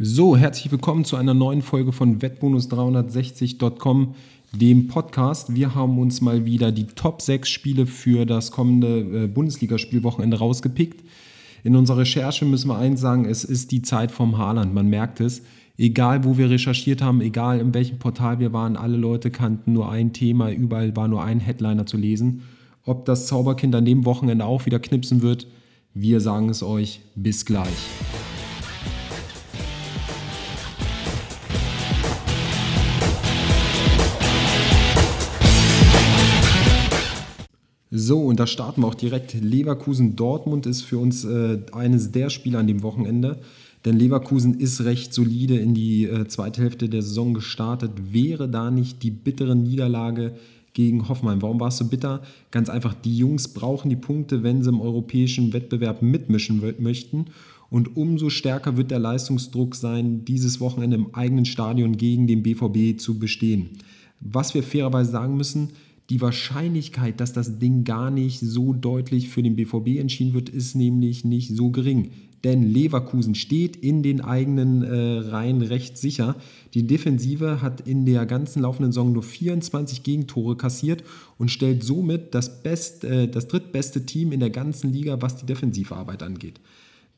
So, herzlich willkommen zu einer neuen Folge von Wettbonus360.com, dem Podcast. Wir haben uns mal wieder die Top 6 Spiele für das kommende äh, Bundesligaspielwochenende rausgepickt. In unserer Recherche müssen wir eins sagen, es ist die Zeit vom Haaland, man merkt es. Egal, wo wir recherchiert haben, egal in welchem Portal wir waren, alle Leute kannten nur ein Thema, überall war nur ein Headliner zu lesen. Ob das Zauberkind an dem Wochenende auch wieder knipsen wird, wir sagen es euch. Bis gleich. So, und da starten wir auch direkt. Leverkusen-Dortmund ist für uns äh, eines der Spiele an dem Wochenende. Denn Leverkusen ist recht solide in die äh, zweite Hälfte der Saison gestartet. Wäre da nicht die bittere Niederlage gegen Hoffenheim? Warum war es so bitter? Ganz einfach, die Jungs brauchen die Punkte, wenn sie im europäischen Wettbewerb mitmischen möchten. Und umso stärker wird der Leistungsdruck sein, dieses Wochenende im eigenen Stadion gegen den BVB zu bestehen. Was wir fairerweise sagen müssen, die Wahrscheinlichkeit, dass das Ding gar nicht so deutlich für den BVB entschieden wird, ist nämlich nicht so gering. Denn Leverkusen steht in den eigenen äh, Reihen recht sicher. Die Defensive hat in der ganzen laufenden Saison nur 24 Gegentore kassiert und stellt somit das, best, äh, das drittbeste Team in der ganzen Liga, was die Defensivarbeit angeht.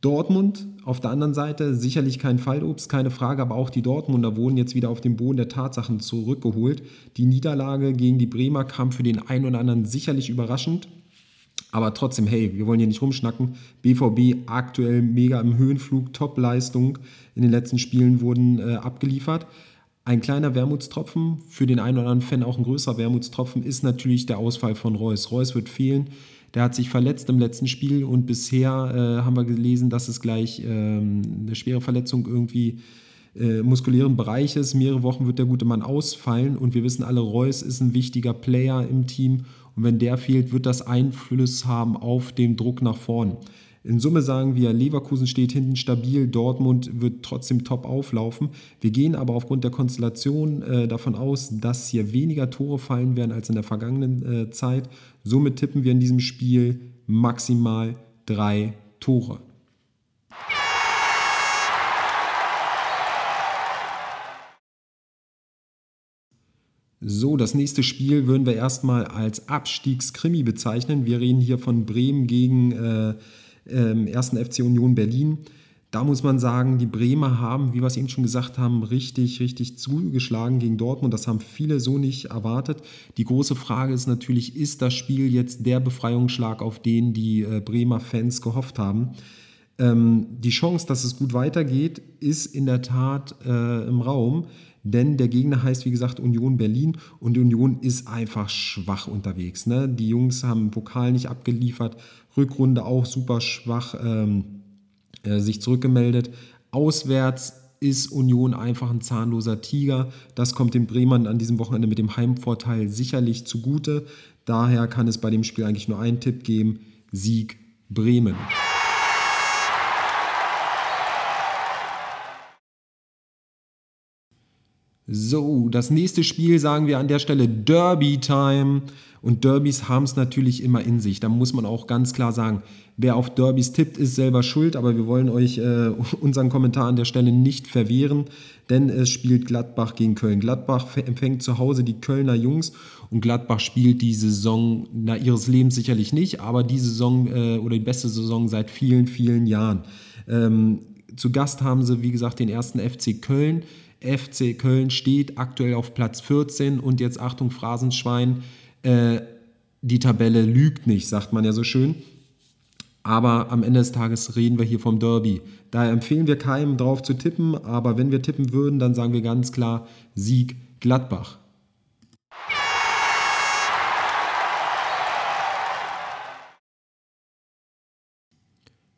Dortmund auf der anderen Seite sicherlich kein Fallobst, keine Frage, aber auch die Dortmunder wurden jetzt wieder auf den Boden der Tatsachen zurückgeholt. Die Niederlage gegen die Bremer kam für den einen oder anderen sicherlich überraschend, aber trotzdem, hey, wir wollen hier nicht rumschnacken. BVB aktuell mega im Höhenflug, Top-Leistung in den letzten Spielen wurden äh, abgeliefert. Ein kleiner Wermutstropfen, für den einen oder anderen Fan auch ein größerer Wermutstropfen, ist natürlich der Ausfall von Reus. Reus wird fehlen. Der hat sich verletzt im letzten Spiel und bisher äh, haben wir gelesen, dass es gleich ähm, eine schwere Verletzung irgendwie äh, muskulären Bereiches. Mehrere Wochen wird der gute Mann ausfallen und wir wissen alle, Reus ist ein wichtiger Player im Team und wenn der fehlt, wird das Einfluss haben auf den Druck nach vorn. In Summe sagen wir, Leverkusen steht hinten stabil, Dortmund wird trotzdem top auflaufen. Wir gehen aber aufgrund der Konstellation äh, davon aus, dass hier weniger Tore fallen werden als in der vergangenen äh, Zeit. Somit tippen wir in diesem Spiel maximal drei Tore. So, das nächste Spiel würden wir erstmal als Abstiegskrimi bezeichnen. Wir reden hier von Bremen gegen äh, ähm, ersten FC Union Berlin. Da muss man sagen, die Bremer haben, wie wir es eben schon gesagt haben, richtig, richtig zugeschlagen gegen Dortmund. Das haben viele so nicht erwartet. Die große Frage ist natürlich, ist das Spiel jetzt der Befreiungsschlag, auf den die äh, Bremer Fans gehofft haben? Ähm, die Chance, dass es gut weitergeht, ist in der Tat äh, im Raum, denn der Gegner heißt, wie gesagt, Union Berlin und Union ist einfach schwach unterwegs. Ne? Die Jungs haben Pokal nicht abgeliefert, Rückrunde auch super schwach ähm, äh, sich zurückgemeldet. Auswärts ist Union einfach ein zahnloser Tiger. Das kommt den Bremern an diesem Wochenende mit dem Heimvorteil sicherlich zugute. Daher kann es bei dem Spiel eigentlich nur einen Tipp geben: Sieg Bremen. So, das nächste Spiel sagen wir an der Stelle Derby Time. Und Derbys haben es natürlich immer in sich. Da muss man auch ganz klar sagen, wer auf Derbys tippt, ist selber schuld. Aber wir wollen euch äh, unseren Kommentar an der Stelle nicht verwehren, denn es spielt Gladbach gegen Köln. Gladbach empfängt zu Hause die Kölner Jungs und Gladbach spielt die Saison na, ihres Lebens sicherlich nicht, aber die Saison äh, oder die beste Saison seit vielen, vielen Jahren. Ähm, zu Gast haben sie, wie gesagt, den ersten FC Köln FC Köln steht aktuell auf Platz 14 und jetzt Achtung, Phrasenschwein, äh, die Tabelle lügt nicht, sagt man ja so schön. Aber am Ende des Tages reden wir hier vom Derby. Daher empfehlen wir keinem drauf zu tippen, aber wenn wir tippen würden, dann sagen wir ganz klar Sieg Gladbach.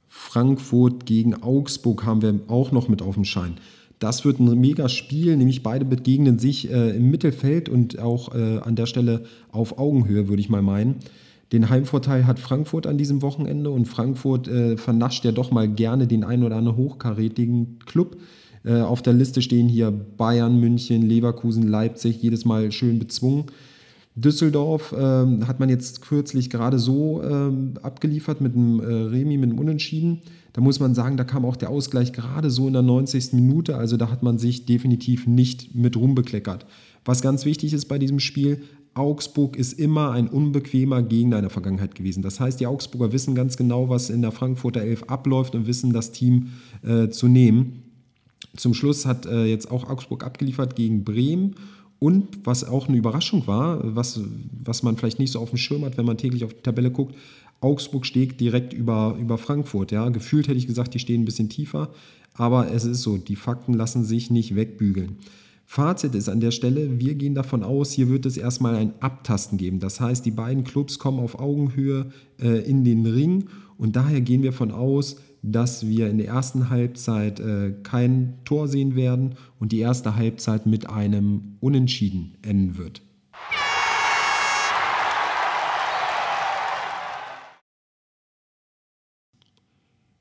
Frankfurt gegen Augsburg haben wir auch noch mit auf dem Schein. Das wird ein mega Spiel, nämlich beide begegnen sich äh, im Mittelfeld und auch äh, an der Stelle auf Augenhöhe, würde ich mal meinen. Den Heimvorteil hat Frankfurt an diesem Wochenende und Frankfurt äh, vernascht ja doch mal gerne den einen oder anderen hochkarätigen Club. Äh, auf der Liste stehen hier Bayern, München, Leverkusen, Leipzig, jedes Mal schön bezwungen. Düsseldorf ähm, hat man jetzt kürzlich gerade so ähm, abgeliefert mit einem äh, Remi, mit einem Unentschieden. Da muss man sagen, da kam auch der Ausgleich gerade so in der 90. Minute. Also da hat man sich definitiv nicht mit rumbekleckert. Was ganz wichtig ist bei diesem Spiel, Augsburg ist immer ein unbequemer Gegner in der Vergangenheit gewesen. Das heißt, die Augsburger wissen ganz genau, was in der Frankfurter Elf abläuft und wissen, das Team äh, zu nehmen. Zum Schluss hat äh, jetzt auch Augsburg abgeliefert gegen Bremen. Und was auch eine Überraschung war, was, was man vielleicht nicht so auf dem Schirm hat, wenn man täglich auf die Tabelle guckt, Augsburg steht direkt über, über Frankfurt. Ja? Gefühlt hätte ich gesagt, die stehen ein bisschen tiefer, aber es ist so, die Fakten lassen sich nicht wegbügeln. Fazit ist an der Stelle, wir gehen davon aus, hier wird es erstmal ein Abtasten geben. Das heißt, die beiden Clubs kommen auf Augenhöhe äh, in den Ring und daher gehen wir davon aus, dass wir in der ersten Halbzeit äh, kein Tor sehen werden und die erste Halbzeit mit einem Unentschieden enden wird.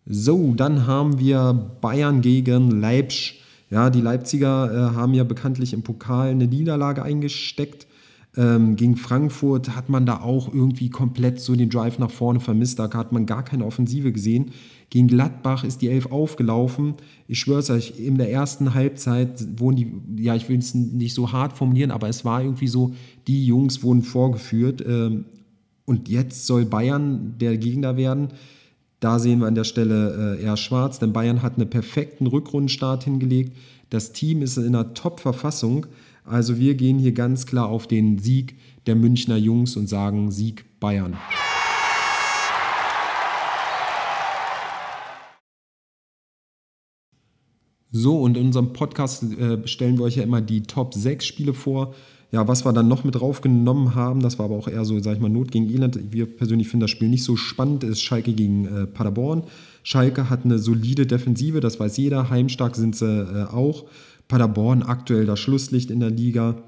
So, dann haben wir Bayern gegen Leipzig. Ja, die Leipziger äh, haben ja bekanntlich im Pokal eine Niederlage eingesteckt. Ähm, gegen Frankfurt hat man da auch irgendwie komplett so den Drive nach vorne vermisst. Da hat man gar keine Offensive gesehen. Gegen Gladbach ist die Elf aufgelaufen. Ich schwöre es euch, in der ersten Halbzeit wurden die, ja, ich will es nicht so hart formulieren, aber es war irgendwie so, die Jungs wurden vorgeführt. Ähm, und jetzt soll Bayern der Gegner werden. Da sehen wir an der Stelle äh, eher schwarz, denn Bayern hat einen perfekten Rückrundenstart hingelegt. Das Team ist in einer Top-Verfassung. Also wir gehen hier ganz klar auf den Sieg der Münchner Jungs und sagen Sieg Bayern. So, und in unserem Podcast äh, stellen wir euch ja immer die Top 6 Spiele vor. Ja, was wir dann noch mit draufgenommen haben, das war aber auch eher so, sag ich mal, Not gegen Elend. Wir persönlich finden das Spiel nicht so spannend, ist Schalke gegen äh, Paderborn. Schalke hat eine solide Defensive, das weiß jeder. Heimstark sind sie äh, auch. Paderborn aktuell das Schlusslicht in der Liga.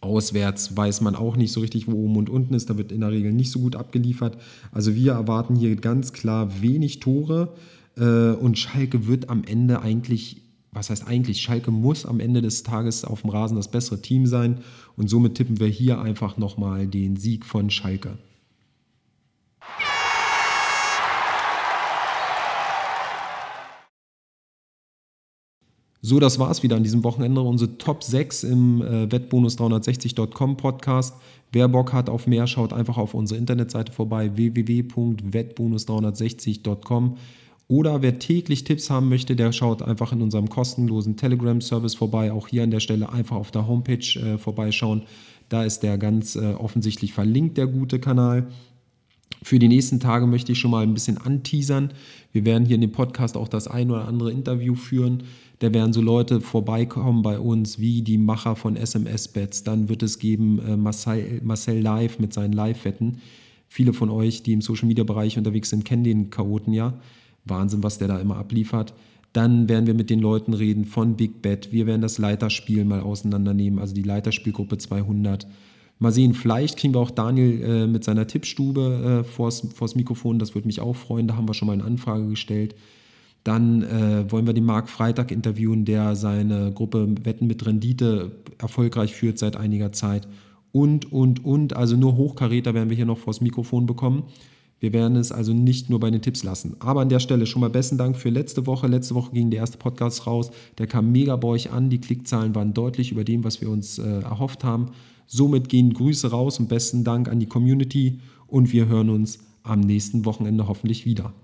Auswärts weiß man auch nicht so richtig, wo oben und unten ist. Da wird in der Regel nicht so gut abgeliefert. Also wir erwarten hier ganz klar wenig Tore. Äh, und Schalke wird am Ende eigentlich was heißt eigentlich, Schalke muss am Ende des Tages auf dem Rasen das bessere Team sein und somit tippen wir hier einfach nochmal den Sieg von Schalke. So, das war es wieder an diesem Wochenende. Unsere Top 6 im äh, Wettbonus360.com Podcast. Wer Bock hat auf mehr, schaut einfach auf unsere Internetseite vorbei www.wettbonus360.com. Oder wer täglich Tipps haben möchte, der schaut einfach in unserem kostenlosen Telegram-Service vorbei. Auch hier an der Stelle einfach auf der Homepage äh, vorbeischauen. Da ist der ganz äh, offensichtlich verlinkt, der gute Kanal. Für die nächsten Tage möchte ich schon mal ein bisschen anteasern. Wir werden hier in dem Podcast auch das ein oder andere Interview führen. Da werden so Leute vorbeikommen bei uns wie die Macher von SMS-Bets. Dann wird es geben äh, Marcel, Marcel Live mit seinen Live-Wetten. Viele von euch, die im Social-Media-Bereich unterwegs sind, kennen den Chaoten ja. Wahnsinn, was der da immer abliefert. Dann werden wir mit den Leuten reden von Big Bet. Wir werden das Leiterspiel mal auseinandernehmen, also die Leiterspielgruppe 200. Mal sehen, vielleicht kriegen wir auch Daniel äh, mit seiner Tippstube äh, vors, vors Mikrofon. Das würde mich auch freuen. Da haben wir schon mal eine Anfrage gestellt. Dann äh, wollen wir den Marc Freitag interviewen, der seine Gruppe Wetten mit Rendite erfolgreich führt seit einiger Zeit. Und, und, und. Also nur Hochkaräter werden wir hier noch vors Mikrofon bekommen. Wir werden es also nicht nur bei den Tipps lassen. Aber an der Stelle schon mal besten Dank für letzte Woche. Letzte Woche ging der erste Podcast raus. Der kam mega bei euch an. Die Klickzahlen waren deutlich über dem, was wir uns äh, erhofft haben. Somit gehen Grüße raus und besten Dank an die Community. Und wir hören uns am nächsten Wochenende hoffentlich wieder.